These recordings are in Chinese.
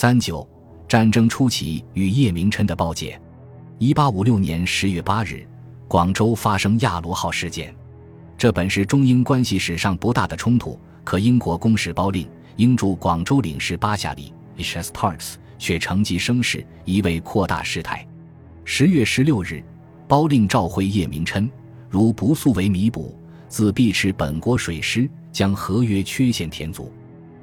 三九战争初期与叶明琛的报解。一八五六年十月八日，广州发生亚罗号事件。这本是中英关系史上不大的冲突，可英国公使包令英驻广州领事巴夏里 （H.S. Parks） 却乘机生事，一味扩大事态。十月十六日，包令召回叶明琛，如不速为弥补，自必斥本国水师，将合约缺陷填足。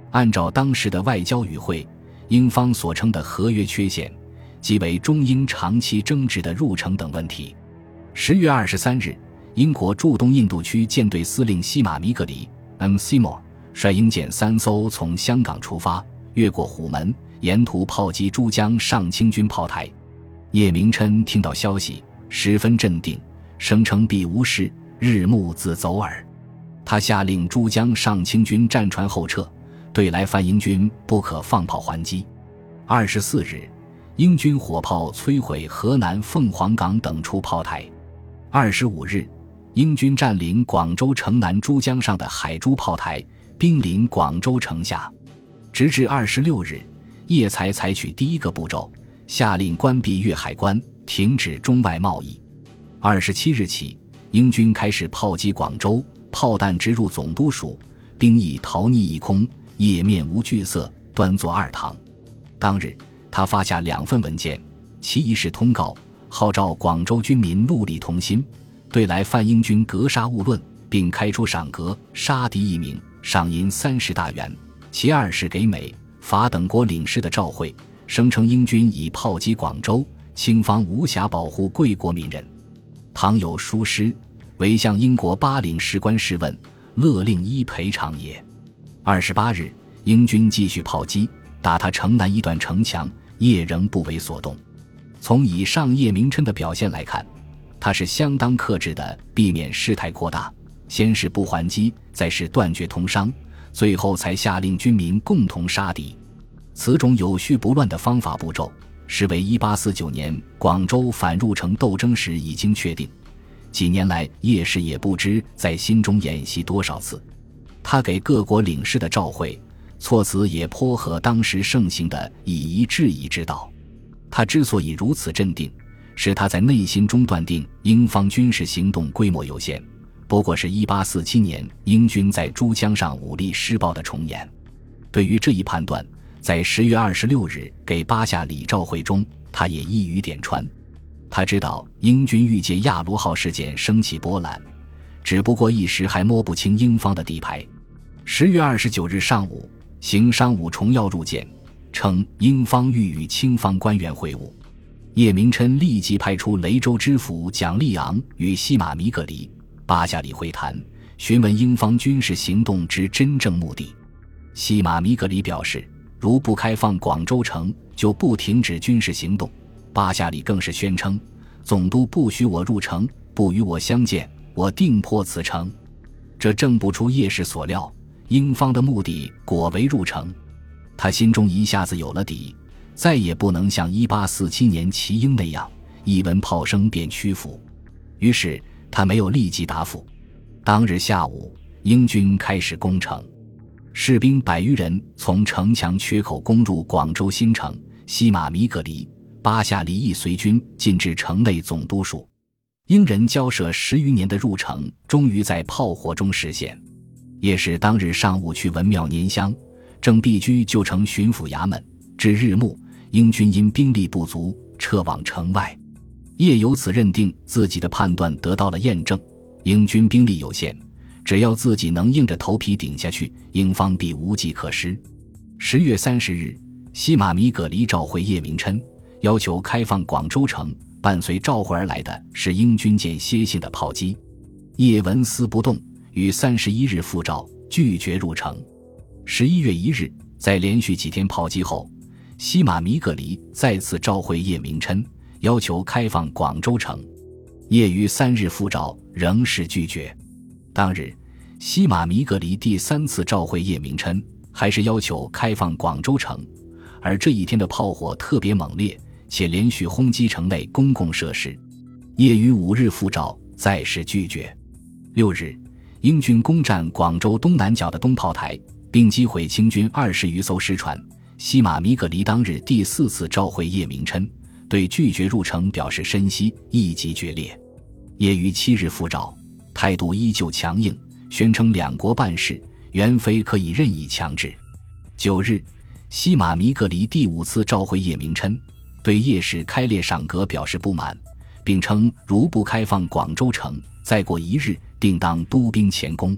按照当时的外交语汇，英方所称的合约缺陷，即为中英长期争执的入城等问题。十月二十三日，英国驻东印度区舰队司令西马米格里 （M. Seymour） 率英舰三艘从香港出发，越过虎门，沿途炮击珠江上清军炮台。叶明琛听到消息，十分镇定，声称必无事，日暮自走耳。他下令珠江上清军战船后撤，对来犯英军不可放炮还击。二十四日，英军火炮摧毁河南凤凰岗等处炮台。二十五日，英军占领广州城南珠江上的海珠炮台，兵临广州城下。直至二十六日，叶才采取第一个步骤。下令关闭粤海关，停止中外贸易。二十七日起，英军开始炮击广州，炮弹直入总督署，兵役逃匿一空，叶面无惧色，端坐二堂。当日，他发下两份文件，其一是通告，号召广州军民戮力同心，对来犯英军格杀勿论，并开出赏格，杀敌一名，赏银三十大元；其二是给美、法等国领事的照会。声称英军已炮击广州，清方无暇保护贵国民人。倘有疏失，唯向英国巴领事官试问，勒令依赔偿也。二十八日，英军继续炮击，打他城南一段城墙，叶仍不为所动。从以上叶明琛的表现来看，他是相当克制的，避免事态扩大。先是不还击，再是断绝通商，最后才下令军民共同杀敌。此种有序不乱的方法步骤，是为1849年广州反入城斗争时已经确定。几年来，叶氏也不知在心中演习多少次。他给各国领事的召会，措辞也颇合当时盛行的以夷制夷之道。他之所以如此镇定，是他在内心中断定英方军事行动规模有限，不过是一八四七年英军在珠江上武力施暴的重演。对于这一判断。在十月二十六日给巴夏礼召会中，他也一语点穿。他知道英军欲借亚罗号事件升起波澜，只不过一时还摸不清英方的底牌。十月二十九日上午，行商务重要入见，称英方欲与清方官员会晤。叶明琛立即派出雷州知府蒋立昂与西马米格里、巴夏里会谈，询问英方军事行动之真正目的。西马米格里表示。如不开放广州城，就不停止军事行动。巴夏里更是宣称，总督不许我入城，不与我相见，我定破此城。这正不出叶氏所料，英方的目的果为入城。他心中一下子有了底，再也不能像1847年齐英那样，一闻炮声便屈服。于是他没有立即答复。当日下午，英军开始攻城。士兵百余人从城墙缺口攻入广州新城，西马米格里、巴夏里亦随军进至城内总督署。英人交涉十余年的入城，终于在炮火中实现。叶氏当日上午去文庙拈香，正避居旧城巡抚衙门，至日暮，英军因兵力不足，撤往城外。叶由此认定自己的判断得到了验证，英军兵力有限。只要自己能硬着头皮顶下去，英方必无计可施。十月三十日，西马米葛黎召回叶明琛，要求开放广州城。伴随召回而来的是英军间歇性的炮击。叶纹丝不动，于三十一日复召，拒绝入城。十一月一日，在连续几天炮击后，西马米葛离再次召回叶明琛，要求开放广州城。叶于三日复召，仍是拒绝。当日，西马米格离第三次召回叶明琛，还是要求开放广州城。而这一天的炮火特别猛烈，且连续轰击城内公共设施。叶于五日复召，再是拒绝。六日，英军攻占广州东南角的东炮台，并击毁清军二十余艘师船，西马弥格离当日第四次召回叶明琛，对拒绝入城表示深惜，意即决裂。叶于七日复召，态度依旧强硬，宣称两国办事原非可以任意强制。九日，西马弥格离第五次召回叶明琛，对叶氏开列赏格表示不满，并称如不开放广州城，再过一日定当督兵前攻。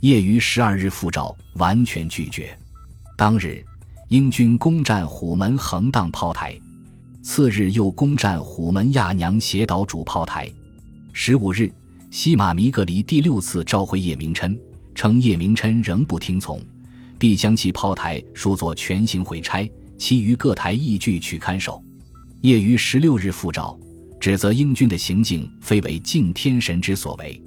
夜于十二日复召，完全拒绝。当日，英军攻占虎门横荡炮台，次日又攻占虎门亚娘斜岛主炮台。十五日，西马弥格里第六次召回叶明琛，称叶明琛仍不听从，必将其炮台数作全行毁拆，其余各台亦据去看守。夜于十六日复召，指责英军的行径非为敬天神之所为。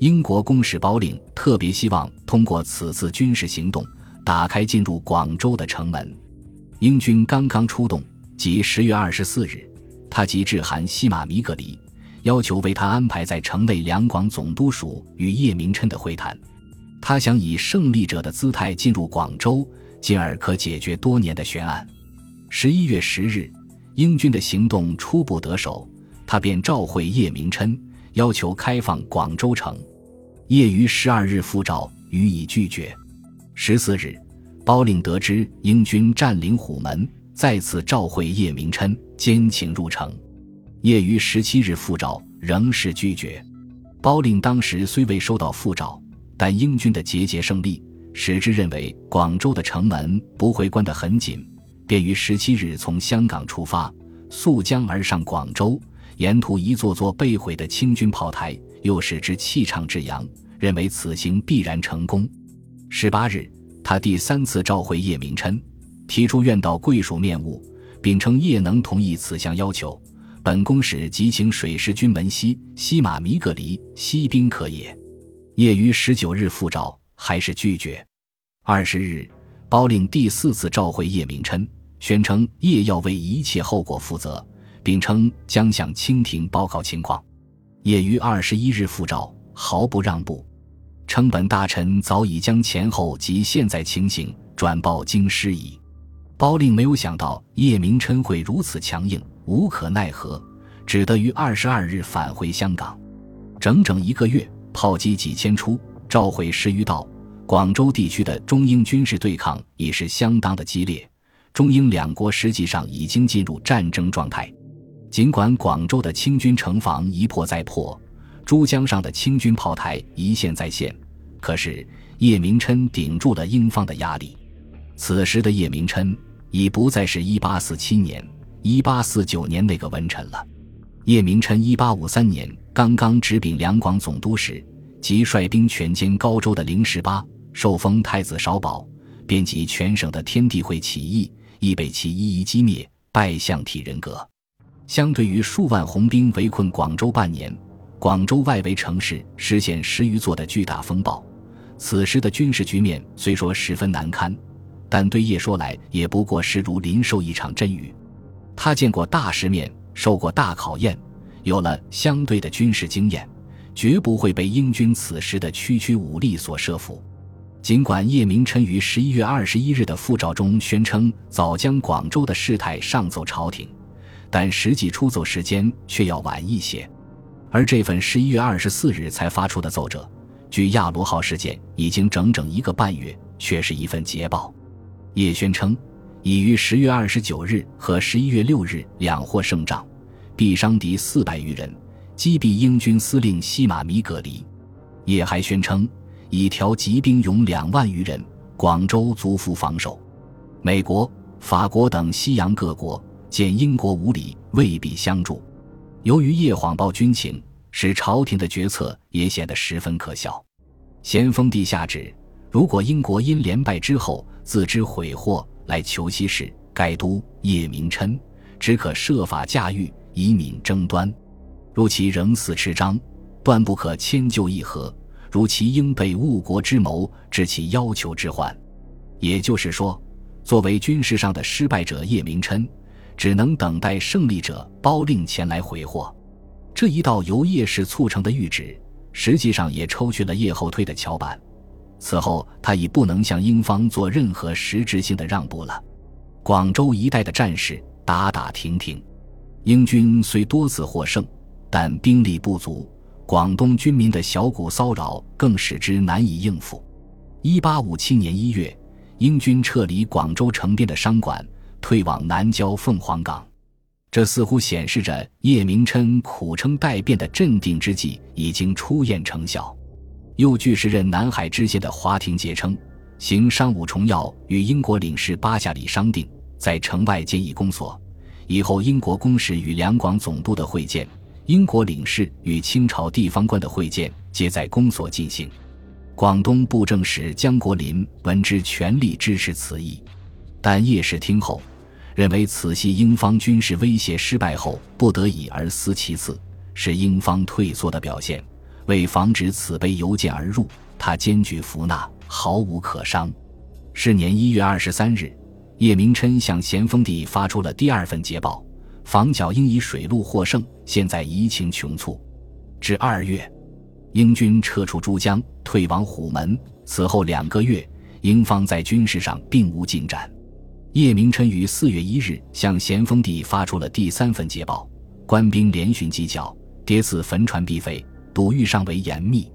英国公使包令特别希望通过此次军事行动，打开进入广州的城门。英军刚刚出动，即十月二十四日，他即致函西马弥格里，要求为他安排在城内两广总督署与叶明琛的会谈。他想以胜利者的姿态进入广州，进而可解决多年的悬案。十一月十日，英军的行动初步得手，他便召会叶明琛。要求开放广州城，叶于十二日复召，予以拒绝。十四日，包令得知英军占领虎门，再次召会叶明琛，兼请入城。叶于十七日复召，仍是拒绝。包令当时虽未收到复召，但英军的节节胜利，使之认为广州的城门不会关得很紧，便于十七日从香港出发，溯江而上广州。沿途一座座被毁的清军炮台，又使之气畅至扬，认为此行必然成功。十八日，他第三次召回叶明琛，提出愿到贵属面晤，并称叶能同意此项要求，本公使即请水师军门西西马弥格离西兵可也。叶于十九日复召，还是拒绝。二十日，包令第四次召回叶明琛，宣称叶要为一切后果负责。并称将向清廷报告情况。叶于二十一日复召，毫不让步，称本大臣早已将前后及现在情形转报京师矣。包令没有想到叶明琛会如此强硬，无可奈何，只得于二十二日返回香港。整整一个月，炮击几千出，召回十余道。广州地区的中英军事对抗已是相当的激烈，中英两国实际上已经进入战争状态。尽管广州的清军城防一破再破，珠江上的清军炮台一线再现，可是叶明琛顶住了英方的压力。此时的叶明琛已不再是1847年、1849年那个文臣了。叶明琛1853年刚刚执柄两广总督时，即率兵全歼高州的零十八，受封太子少保，遍及全省的天地会起义，亦被其一一击灭，拜相体人格。相对于数万红兵围困广州半年，广州外围城市实现十余座的巨大风暴，此时的军事局面虽说十分难堪，但对叶说来也不过是如临受一场阵雨。他见过大世面，受过大考验，有了相对的军事经验，绝不会被英军此时的区区武力所慑服。尽管叶明琛于十一月二十一日的复诏中宣称早将广州的事态上奏朝廷。但实际出奏时间却要晚一些，而这份十一月二十四日才发出的奏折，距亚罗号事件已经整整一个半月，却是一份捷报。叶宣称，已于十月二十九日和十一月六日两获胜仗，毙伤敌四百余人，击毙英军司令西马米格离。叶还宣称，已调集兵勇两万余人，广州足服防守。美国、法国等西洋各国。见英国无礼，未必相助。由于叶谎报军情，使朝廷的决策也显得十分可笑。咸丰帝下旨：如果英国因连败之后自知悔祸来求西事，该督叶明琛只可设法驾驭，以免争端。如其仍似持章，断不可迁就议和。如其应被误国之谋，致其要求之患。也就是说，作为军事上的失败者，叶明琛。只能等待胜利者包令前来回货。这一道由叶氏促成的谕旨，实际上也抽去了叶后退的桥板。此后，他已不能向英方做任何实质性的让步了。广州一带的战事打打停停，英军虽多次获胜，但兵力不足，广东军民的小股骚扰更使之难以应付。一八五七年一月，英军撤离广州城边的商馆，退往南郊凤凰岗。这似乎显示着叶明琛苦撑待变的镇定之计已经初验成效。又据时任南海知县的华亭杰称，行商务重要与英国领事巴夏里商定，在城外建议公所，以后英国公使与两广总督的会见，英国领事与清朝地方官的会见，皆在公所进行。广东布政使江国林闻之，全力支持此意，但叶氏听后。认为此系英方军事威胁失败后不得已而思其次，是英方退缩的表现。为防止此碑邮件而入，他坚决服纳，毫无可商。是年一月二十三日，叶明琛向咸丰帝发出了第二份捷报：防剿英以水路获胜，现在移情穷促。至二月，英军撤出珠江，退往虎门。此后两个月，英方在军事上并无进展。叶明琛于四月一日向咸丰帝发出了第三份捷报：官兵连巡急剿，迭次焚船必废，堵御尚为严密。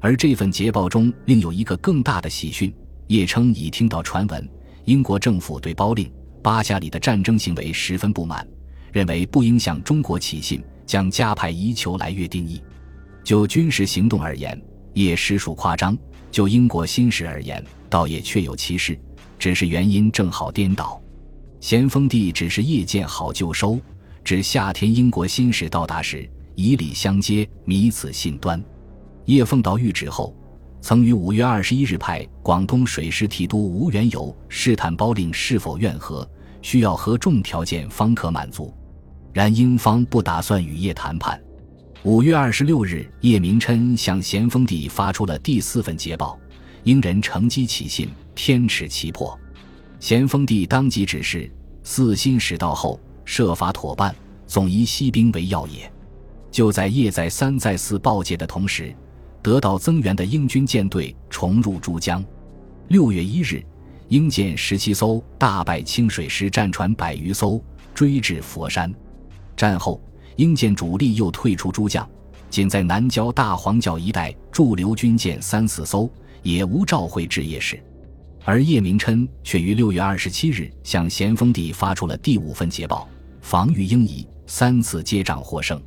而这份捷报中另有一个更大的喜讯：叶称已听到传闻，英国政府对包令、巴夏里的战争行为十分不满，认为不应向中国起信，将加派宜裘来越定义。就军事行动而言，叶实属夸张；就英国新事而言，倒也确有其事。只是原因正好颠倒，咸丰帝只是夜见好就收，指夏天英国新使到达时，以礼相接，迷此信端。叶奉到谕旨后，曾于五月二十一日派广东水师提督吴元友试探包令是否愿和，需要何众条件方可满足。然英方不打算与叶谈判。五月二十六日，叶明琛向咸丰帝发出了第四份捷报。英人乘机起信，天尺其破。咸丰帝当即指示：四新使到后，设法妥办，总以息兵为要也。就在叶在三再四报捷的同时，得到增援的英军舰队重入珠江。六月一日，英舰十七艘大败清水师战船百余艘，追至佛山。战后，英舰主力又退出珠江，仅在南郊大黄角一带驻留军舰三四艘。也无召会至夜市，而叶明琛却于六月二十七日向咸丰帝发出了第五份捷报，防御英夷三次接掌获胜。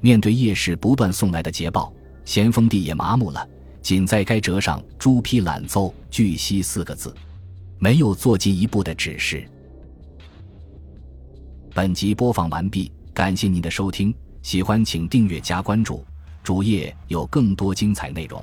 面对叶氏不断送来的捷报，咸丰帝也麻木了，仅在该折上朱批懒奏巨息四个字，没有做进一步的指示。本集播放完毕，感谢您的收听，喜欢请订阅加关注，主页有更多精彩内容。